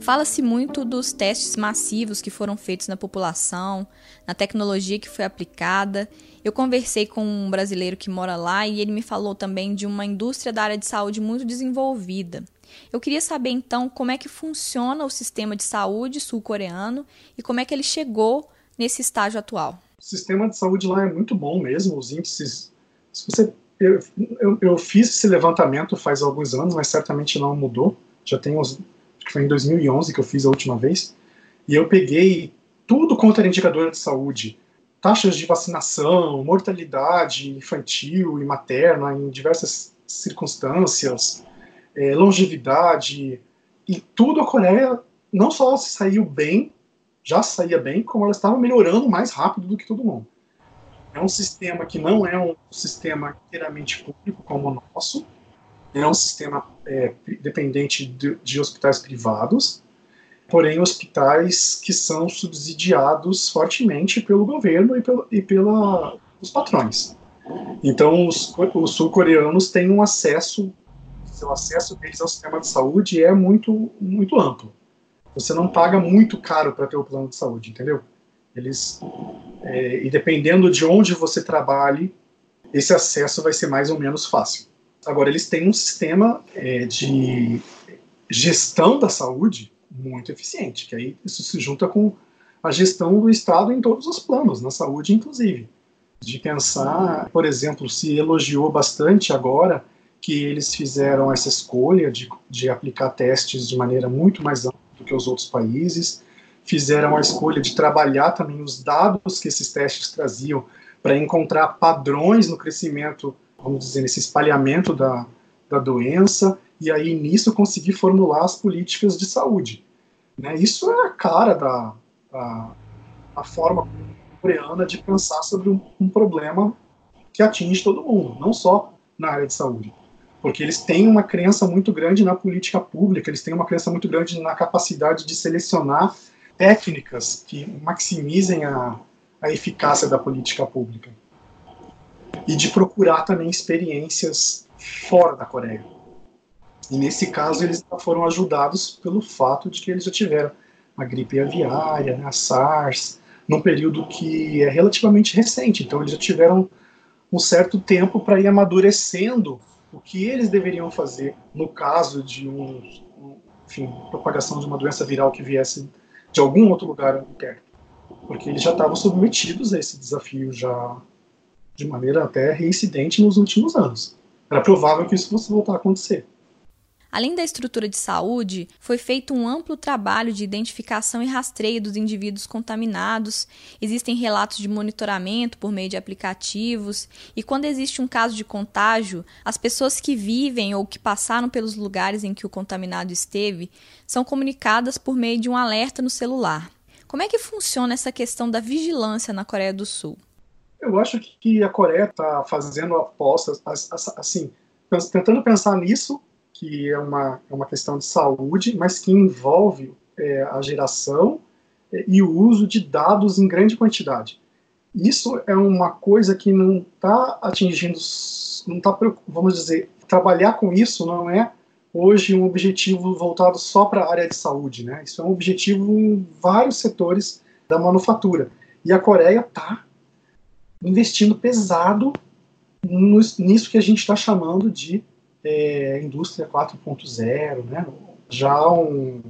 Fala-se muito dos testes massivos que foram feitos na população, na tecnologia que foi aplicada. Eu conversei com um brasileiro que mora lá e ele me falou também de uma indústria da área de saúde muito desenvolvida. Eu queria saber então como é que funciona o sistema de saúde sul-coreano e como é que ele chegou nesse estágio atual. O sistema de saúde lá é muito bom mesmo, os índices. Se você, eu, eu, eu fiz esse levantamento faz alguns anos, mas certamente não mudou. Já tem uns que foi em 2011 que eu fiz a última vez, e eu peguei tudo quanto era indicador de saúde, taxas de vacinação, mortalidade infantil e materna em diversas circunstâncias, é, longevidade, e tudo a Coreia não só saiu bem, já saía bem, como ela estava melhorando mais rápido do que todo mundo. É um sistema que não é um sistema inteiramente público como o nosso, é um sistema é, dependente de, de, hospitais privados, porém hospitais que são subsidiados fortemente pelo governo e, pelo, e pela, os patrões. Então, os, os sul-coreanos têm um acesso, o acesso deles ao sistema de saúde é muito, muito amplo. Você não paga muito caro para ter o plano de saúde, entendeu? Eles, é, e dependendo de onde você trabalhe, esse acesso vai ser mais ou menos fácil. Agora, eles têm um sistema é, de gestão da saúde muito eficiente, que aí isso se junta com a gestão do Estado em todos os planos, na saúde inclusive. De pensar, por exemplo, se elogiou bastante agora que eles fizeram essa escolha de, de aplicar testes de maneira muito mais ampla do que os outros países, fizeram a escolha de trabalhar também os dados que esses testes traziam para encontrar padrões no crescimento vamos dizer, nesse espalhamento da, da doença e aí nisso conseguir formular as políticas de saúde. Né? Isso é a cara da a, a forma coreana de pensar sobre um, um problema que atinge todo mundo, não só na área de saúde porque eles têm uma crença muito grande na política pública, eles têm uma crença muito grande na capacidade de selecionar técnicas que maximizem a, a eficácia da política pública e de procurar também experiências fora da Coreia. E nesse caso eles foram ajudados pelo fato de que eles já tiveram a gripe aviária, né, a SARS, num período que é relativamente recente. Então eles já tiveram um certo tempo para ir amadurecendo o que eles deveriam fazer no caso de um, enfim, propagação de uma doença viral que viesse de algum outro lugar perto, porque eles já estavam submetidos a esse desafio já de maneira até reincidente nos últimos anos. Era provável que isso fosse voltar a acontecer. Além da estrutura de saúde, foi feito um amplo trabalho de identificação e rastreio dos indivíduos contaminados. Existem relatos de monitoramento por meio de aplicativos, e quando existe um caso de contágio, as pessoas que vivem ou que passaram pelos lugares em que o contaminado esteve são comunicadas por meio de um alerta no celular. Como é que funciona essa questão da vigilância na Coreia do Sul? Eu acho que a Coreia está fazendo apostas, assim, tentando pensar nisso que é uma, é uma questão de saúde, mas que envolve é, a geração é, e o uso de dados em grande quantidade. Isso é uma coisa que não está atingindo, não está, vamos dizer, trabalhar com isso não é hoje um objetivo voltado só para a área de saúde, né? Isso é um objetivo em vários setores da manufatura. E a Coreia está investindo pesado nisso que a gente está chamando de é, indústria 4.0, né? já um,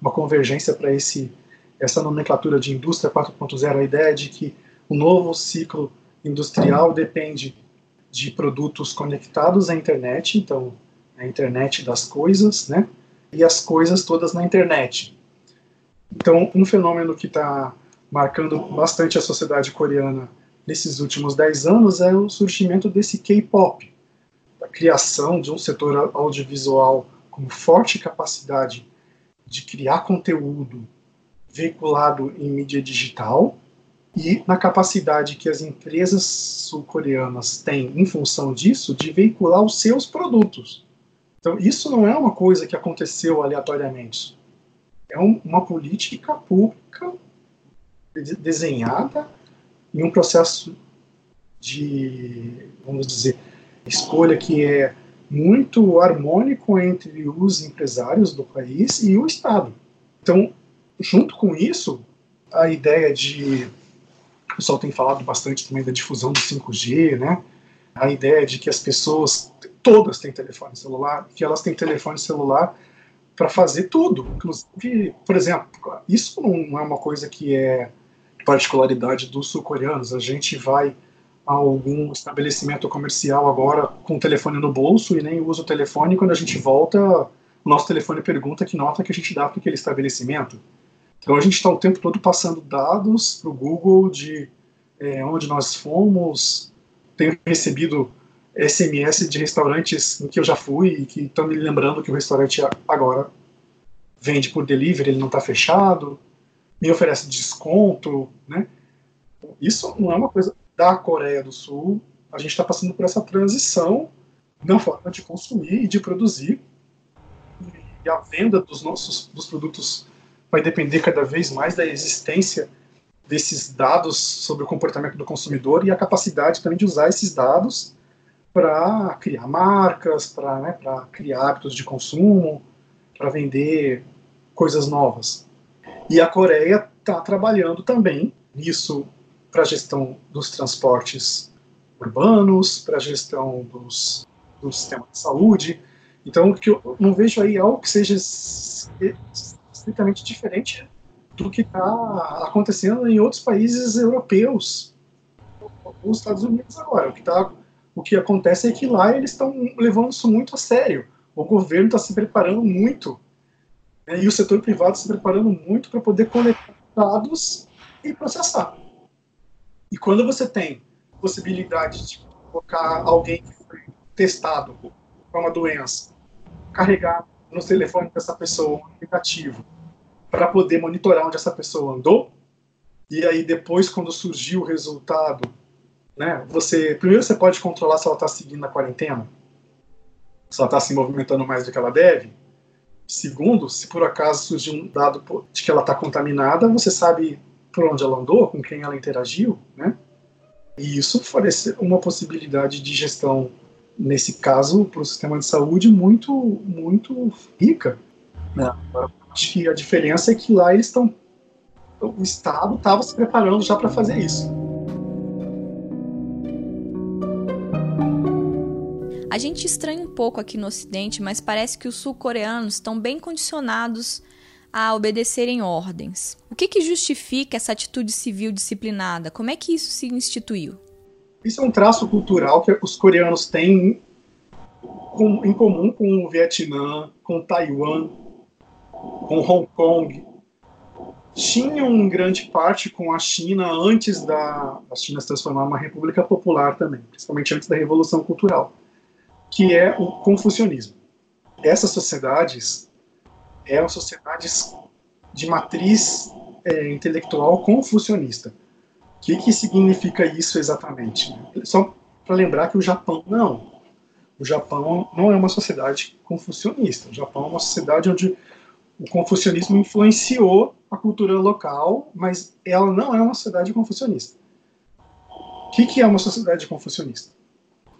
uma convergência para essa nomenclatura de indústria 4.0, a ideia de que o novo ciclo industrial depende de produtos conectados à internet, então a internet das coisas, né? E as coisas todas na internet. Então, um fenômeno que está marcando bastante a sociedade coreana nesses últimos 10 anos é o surgimento desse K-pop, a criação de um setor audiovisual com forte capacidade de criar conteúdo veiculado em mídia digital e na capacidade que as empresas sul-coreanas têm, em função disso, de veicular os seus produtos. Então, isso não é uma coisa que aconteceu aleatoriamente. É um, uma política pública desenhada em um processo de, vamos dizer, escolha que é muito harmônico entre os empresários do país e o Estado. Então, junto com isso, a ideia de. O pessoal tem falado bastante também da difusão do 5G, né? A ideia de que as pessoas, todas têm telefone celular, que elas têm telefone celular para fazer tudo. Inclusive, por exemplo, isso não é uma coisa que é particularidade dos sul-coreanos. A gente vai a algum estabelecimento comercial agora com o telefone no bolso e nem usa o telefone. Quando a gente volta, o nosso telefone pergunta que nota que a gente dá para aquele estabelecimento. Então a gente está o tempo todo passando dados para o Google de é, onde nós fomos. Tenho recebido SMS de restaurantes em que eu já fui e que estão me lembrando que o restaurante agora vende por delivery, ele não está fechado, me oferece desconto, né? Isso não é uma coisa da Coreia do Sul, a gente está passando por essa transição na forma de consumir e de produzir. E a venda dos nossos dos produtos vai depender cada vez mais da existência desses dados sobre o comportamento do consumidor e a capacidade também de usar esses dados para criar marcas, para né, criar hábitos de consumo, para vender coisas novas. E a Coreia está trabalhando também nisso para a gestão dos transportes urbanos, para a gestão dos, do sistema de saúde. Então, que eu não vejo aí algo que seja estritamente diferente do que está acontecendo em outros países europeus, os Estados Unidos agora. O que, tá, o que acontece é que lá eles estão levando isso muito a sério. O governo está se preparando muito e o setor privado se preparando muito para poder coletar dados e processar. E quando você tem possibilidade de colocar alguém que foi testado com uma doença carregar no telefone dessa pessoa um aplicativo para poder monitorar onde essa pessoa andou. E aí depois, quando surgiu o resultado, né, você primeiro você pode controlar se ela está seguindo a quarentena, se ela está se movimentando mais do que ela deve. Segundo, se por acaso surgiu um dado de que ela está contaminada, você sabe por onde ela andou, com quem ela interagiu, né? E isso oferece uma possibilidade de gestão, nesse caso, para o sistema de saúde muito, muito rica. Né? Acho que a diferença é que lá eles estão. O Estado estava se preparando já para fazer isso. A gente estranha um pouco aqui no Ocidente, mas parece que os sul-coreanos estão bem condicionados a obedecerem ordens. O que, que justifica essa atitude civil disciplinada? Como é que isso se instituiu? Isso é um traço cultural que os coreanos têm em comum com o Vietnã, com Taiwan, com Hong Kong. Tinham em grande parte com a China antes da a China se transformar numa república popular também, principalmente antes da Revolução Cultural que é o confucionismo. Essas sociedades eram sociedades de matriz é, intelectual confucionista. O que, que significa isso exatamente? Só para lembrar que o Japão não. O Japão não é uma sociedade confucionista. O Japão é uma sociedade onde o confucionismo influenciou a cultura local, mas ela não é uma sociedade confucionista. O que, que é uma sociedade confucionista?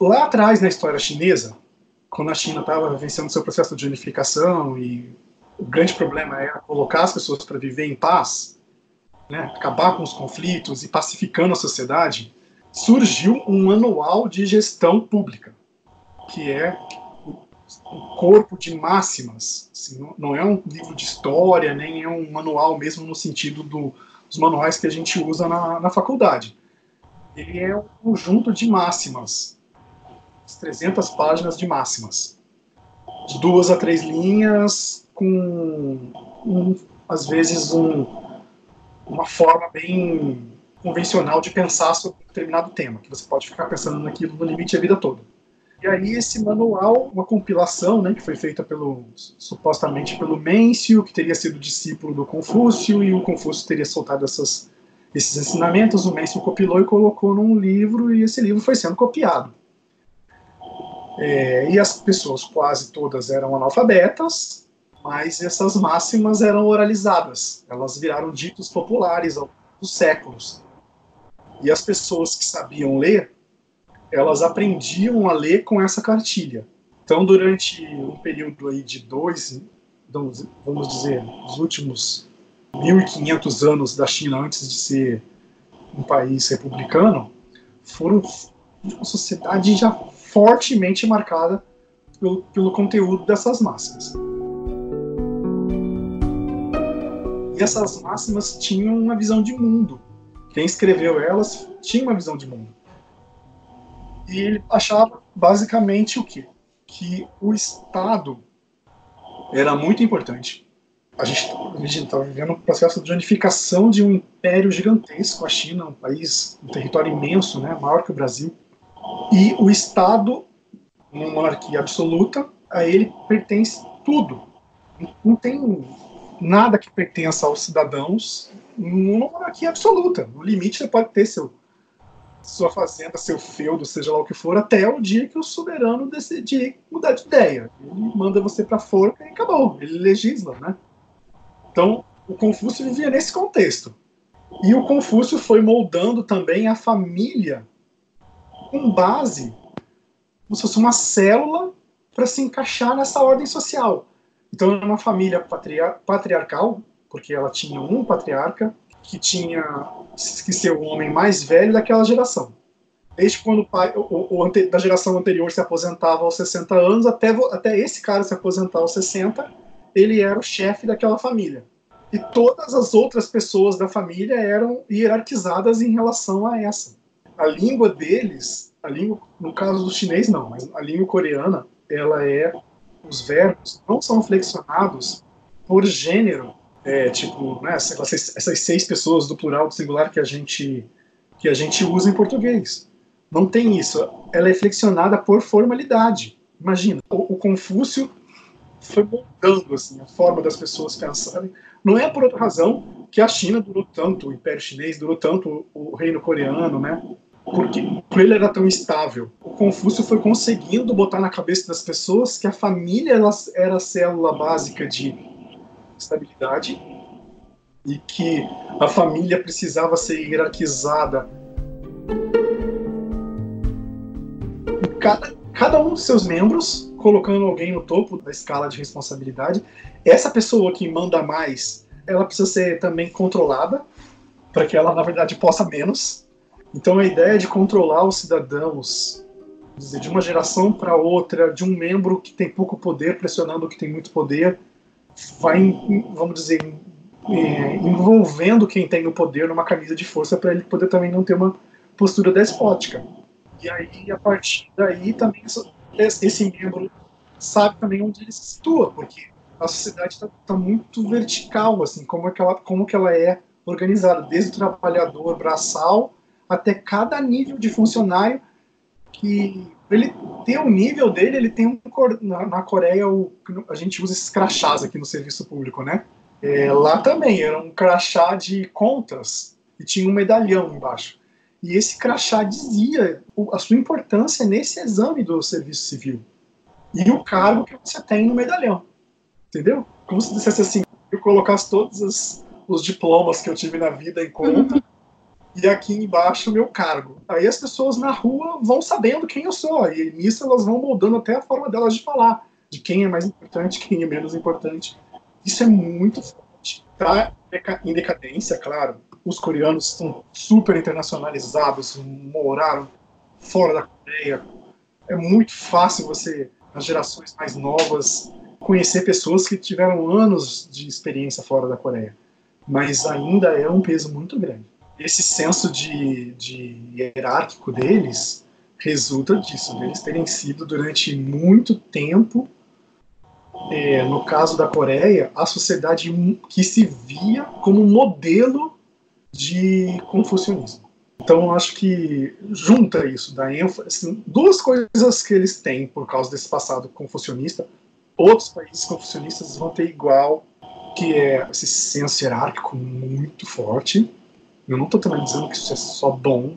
Lá atrás na história chinesa, quando a China estava vencendo seu processo de unificação e o grande problema era colocar as pessoas para viver em paz, né, acabar com os conflitos e pacificando a sociedade, surgiu um manual de gestão pública, que é um corpo de máximas. Assim, não é um livro de história, nem é um manual mesmo no sentido do, dos manuais que a gente usa na, na faculdade. Ele é um conjunto de máximas 300 páginas de máximas. De duas a três linhas, com, um, às vezes, um, uma forma bem convencional de pensar sobre um determinado tema, que você pode ficar pensando naquilo no limite a vida toda. E aí esse manual, uma compilação, né, que foi feita pelo supostamente pelo Mêncio, que teria sido discípulo do Confúcio, e o Confúcio teria soltado essas, esses ensinamentos, o Mêncio compilou e colocou num livro, e esse livro foi sendo copiado. É, e as pessoas quase todas eram analfabetas, mas essas máximas eram oralizadas, elas viraram ditos populares ao longo dos séculos. E as pessoas que sabiam ler, elas aprendiam a ler com essa cartilha. Então, durante um período aí de dois, vamos dizer, os últimos 1.500 anos da China antes de ser um país republicano, foram uma sociedade já fortemente marcada pelo, pelo conteúdo dessas máximas. E essas máximas tinham uma visão de mundo. Quem escreveu elas tinha uma visão de mundo. E ele achava basicamente o quê? Que o Estado era muito importante. A gente estava vivendo um processo de unificação de um império gigantesco, a China, um país, um território imenso, né, maior que o Brasil, e o Estado, uma monarquia absoluta, a ele pertence tudo. Não tem nada que pertença aos cidadãos numa monarquia absoluta. No limite, você pode ter seu, sua fazenda, seu feudo, seja lá o que for, até o dia que o soberano decidir mudar de ideia. Ele manda você para forca e acabou. Ele legisla, né? Então, o Confúcio vivia nesse contexto. E o Confúcio foi moldando também a família com base como se fosse uma célula para se encaixar nessa ordem social. Então, uma família patriar patriarcal, porque ela tinha um patriarca que tinha que ser o homem mais velho daquela geração. Desde quando o pai o, o da geração anterior se aposentava aos 60 anos, até, até esse cara se aposentar aos 60, ele era o chefe daquela família. E todas as outras pessoas da família eram hierarquizadas em relação a essa a língua deles, a língua, no caso do chinês não, mas a língua coreana, ela é, os verbos não são flexionados por gênero, é, tipo, né, essas, seis pessoas do plural do singular que a gente que a gente usa em português. Não tem isso. Ela é flexionada por formalidade. Imagina, o, o Confúcio foi moldando assim, a forma das pessoas pensarem. Não é por outra razão que a China durou tanto, o Império Chinês durou tanto, o Reino Coreano, né? Porque por ele era tão estável. O Confúcio foi conseguindo botar na cabeça das pessoas que a família era a célula básica de estabilidade e que a família precisava ser hierarquizada. Cada, cada um dos seus membros colocando alguém no topo da escala de responsabilidade. Essa pessoa que manda mais, ela precisa ser também controlada para que ela, na verdade, possa menos. Então, a ideia de controlar os cidadãos dizer, de uma geração para outra, de um membro que tem pouco poder pressionando o que tem muito poder, vai, vamos dizer, envolvendo quem tem o poder numa camisa de força para ele poder também não ter uma postura despótica. E aí, a partir daí, também esse membro sabe também onde ele se situa, porque a sociedade está tá muito vertical, assim, como, é que ela, como que ela é organizada, desde o trabalhador braçal até cada nível de funcionário que ele ter o nível dele, ele tem um na, na Coreia o, a gente usa esses crachás aqui no serviço público, né? É, lá também era um crachá de contas e tinha um medalhão embaixo. E esse crachá dizia a sua importância nesse exame do serviço civil e o cargo que você tem no medalhão. Entendeu? Como se dissesse assim: eu colocasse todos os, os diplomas que eu tive na vida em conta uhum. E aqui embaixo meu cargo. Aí as pessoas na rua vão sabendo quem eu sou e nisso elas vão moldando até a forma delas de falar, de quem é mais importante, quem é menos importante. Isso é muito forte. Tá em decadência, claro os coreanos são super internacionalizados, moraram fora da Coreia. É muito fácil você, nas gerações mais novas, conhecer pessoas que tiveram anos de experiência fora da Coreia. Mas ainda é um peso muito grande. Esse senso de, de hierárquico deles resulta disso, deles terem sido durante muito tempo é, no caso da Coreia, a sociedade que se via como modelo de confucionismo. Então, eu acho que junta isso, da ênfase, assim, duas coisas que eles têm por causa desse passado confucionista, outros países confucionistas vão ter igual, que é esse senso hierárquico muito forte. Eu não estou também dizendo que isso é só bom,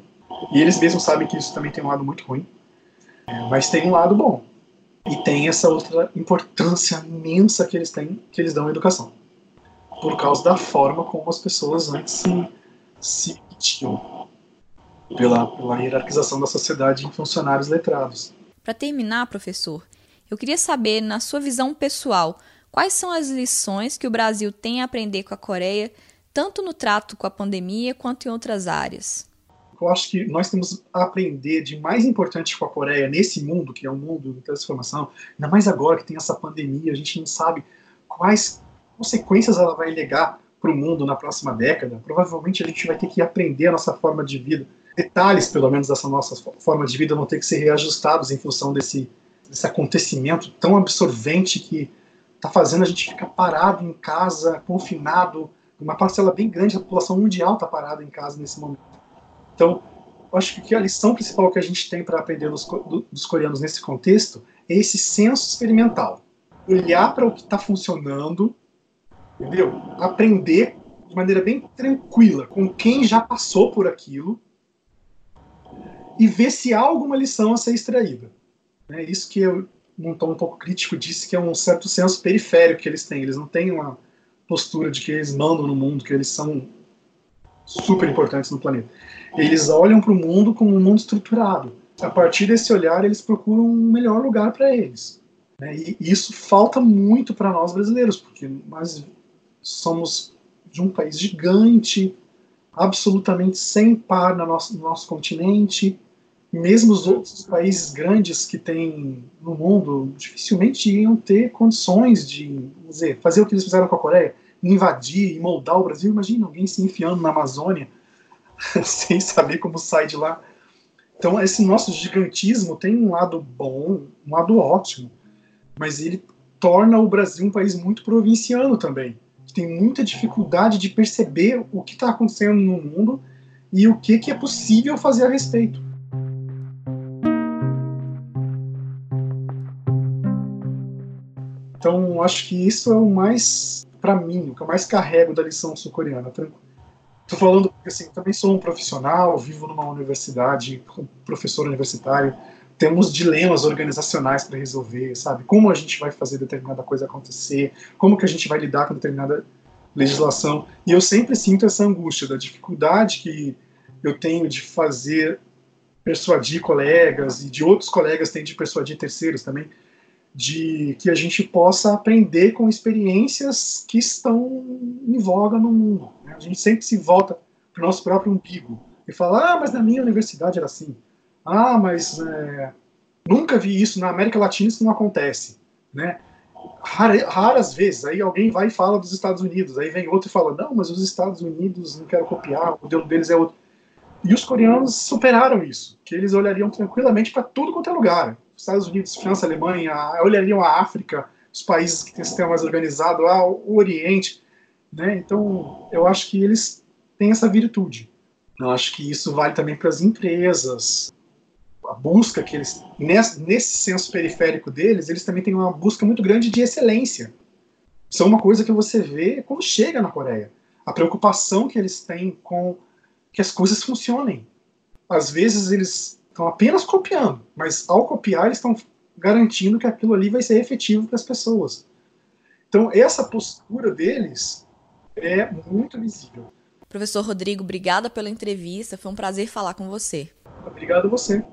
e eles mesmos sabem que isso também tem um lado muito ruim, é, mas tem um lado bom. E tem essa outra importância imensa que eles têm, que eles dão à educação, por causa da forma como as pessoas antes se se tinham pela, pela hierarquização da sociedade em funcionários letrados. Para terminar, professor, eu queria saber, na sua visão pessoal, quais são as lições que o Brasil tem a aprender com a Coreia, tanto no trato com a pandemia quanto em outras áreas? Eu acho que nós temos a aprender de mais importante com a Coreia nesse mundo, que é um mundo de transformação, ainda mais agora que tem essa pandemia, a gente não sabe quais consequências ela vai legar para o mundo na próxima década, provavelmente a gente vai ter que aprender a nossa forma de vida. Detalhes, pelo menos, dessa nossa forma de vida vão ter que ser reajustados em função desse, desse acontecimento tão absorvente que está fazendo a gente ficar parado em casa, confinado. Uma parcela bem grande da população mundial está parada em casa nesse momento. Então, acho que a lição principal que a gente tem para aprender dos, dos coreanos nesse contexto é esse senso experimental. Olhar para o que está funcionando entendeu? Aprender de maneira bem tranquila com quem já passou por aquilo e ver se há alguma lição a ser extraída. É isso que eu, num tom um pouco crítico, disse que é um certo senso periférico que eles têm. Eles não têm uma postura de que eles mandam no mundo, que eles são super importantes no planeta. Eles olham para o mundo como um mundo estruturado. A partir desse olhar, eles procuram um melhor lugar para eles. Né? E isso falta muito para nós brasileiros, porque nós somos de um país gigante, absolutamente sem par no nosso, no nosso continente. Mesmo os outros países grandes que tem no mundo dificilmente iam ter condições de dizer, fazer o que eles fizeram com a Coreia, invadir e moldar o Brasil. Imagina alguém se enfiando na Amazônia sem saber como sai de lá. Então, esse nosso gigantismo tem um lado bom, um lado ótimo, mas ele torna o Brasil um país muito provinciano também tem muita dificuldade de perceber o que está acontecendo no mundo e o que, que é possível fazer a respeito. Então, acho que isso é o mais, para mim, o que eu mais carrego da lição sul-coreana. Estou falando porque assim, também sou um profissional, vivo numa universidade, professor universitário, temos dilemas organizacionais para resolver, sabe? Como a gente vai fazer determinada coisa acontecer, como que a gente vai lidar com determinada legislação. E eu sempre sinto essa angústia da dificuldade que eu tenho de fazer persuadir colegas e de outros colegas têm de persuadir terceiros também, de que a gente possa aprender com experiências que estão em voga no mundo. Né? A gente sempre se volta para o nosso próprio umbigo e fala: ah, mas na minha universidade era assim. Ah, mas é, nunca vi isso na América Latina, isso não acontece, né? raras vezes, aí alguém vai e fala dos Estados Unidos, aí vem outro e fala, não, mas os Estados Unidos não quero copiar, o modelo deles é outro. E os coreanos superaram isso, que eles olhariam tranquilamente para tudo quanto é lugar. Estados Unidos, França, Alemanha, olhariam a África, os países que têm sistema mais organizado, ah, o Oriente, né? Então, eu acho que eles têm essa virtude. Eu acho que isso vale também para as empresas, a busca que eles, nesse, nesse senso periférico deles, eles também têm uma busca muito grande de excelência. Isso é uma coisa que você vê quando chega na Coreia. A preocupação que eles têm com que as coisas funcionem. Às vezes eles estão apenas copiando, mas ao copiar eles estão garantindo que aquilo ali vai ser efetivo para as pessoas. Então essa postura deles é muito visível. Professor Rodrigo, obrigada pela entrevista. Foi um prazer falar com você. Obrigado a você.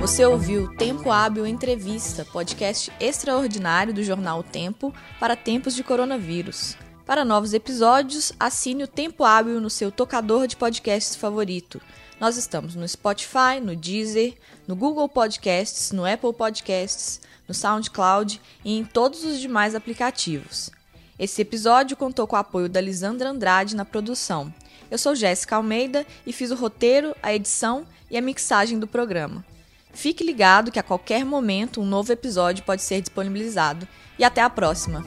Você ouviu Tempo Hábil Entrevista, podcast extraordinário do jornal O Tempo para tempos de coronavírus. Para novos episódios, assine o Tempo Hábil no seu tocador de podcasts favorito. Nós estamos no Spotify, no Deezer, no Google Podcasts, no Apple Podcasts, no SoundCloud e em todos os demais aplicativos. Esse episódio contou com o apoio da Lisandra Andrade na produção. Eu sou Jéssica Almeida e fiz o roteiro, a edição e a mixagem do programa. Fique ligado que a qualquer momento um novo episódio pode ser disponibilizado. E até a próxima!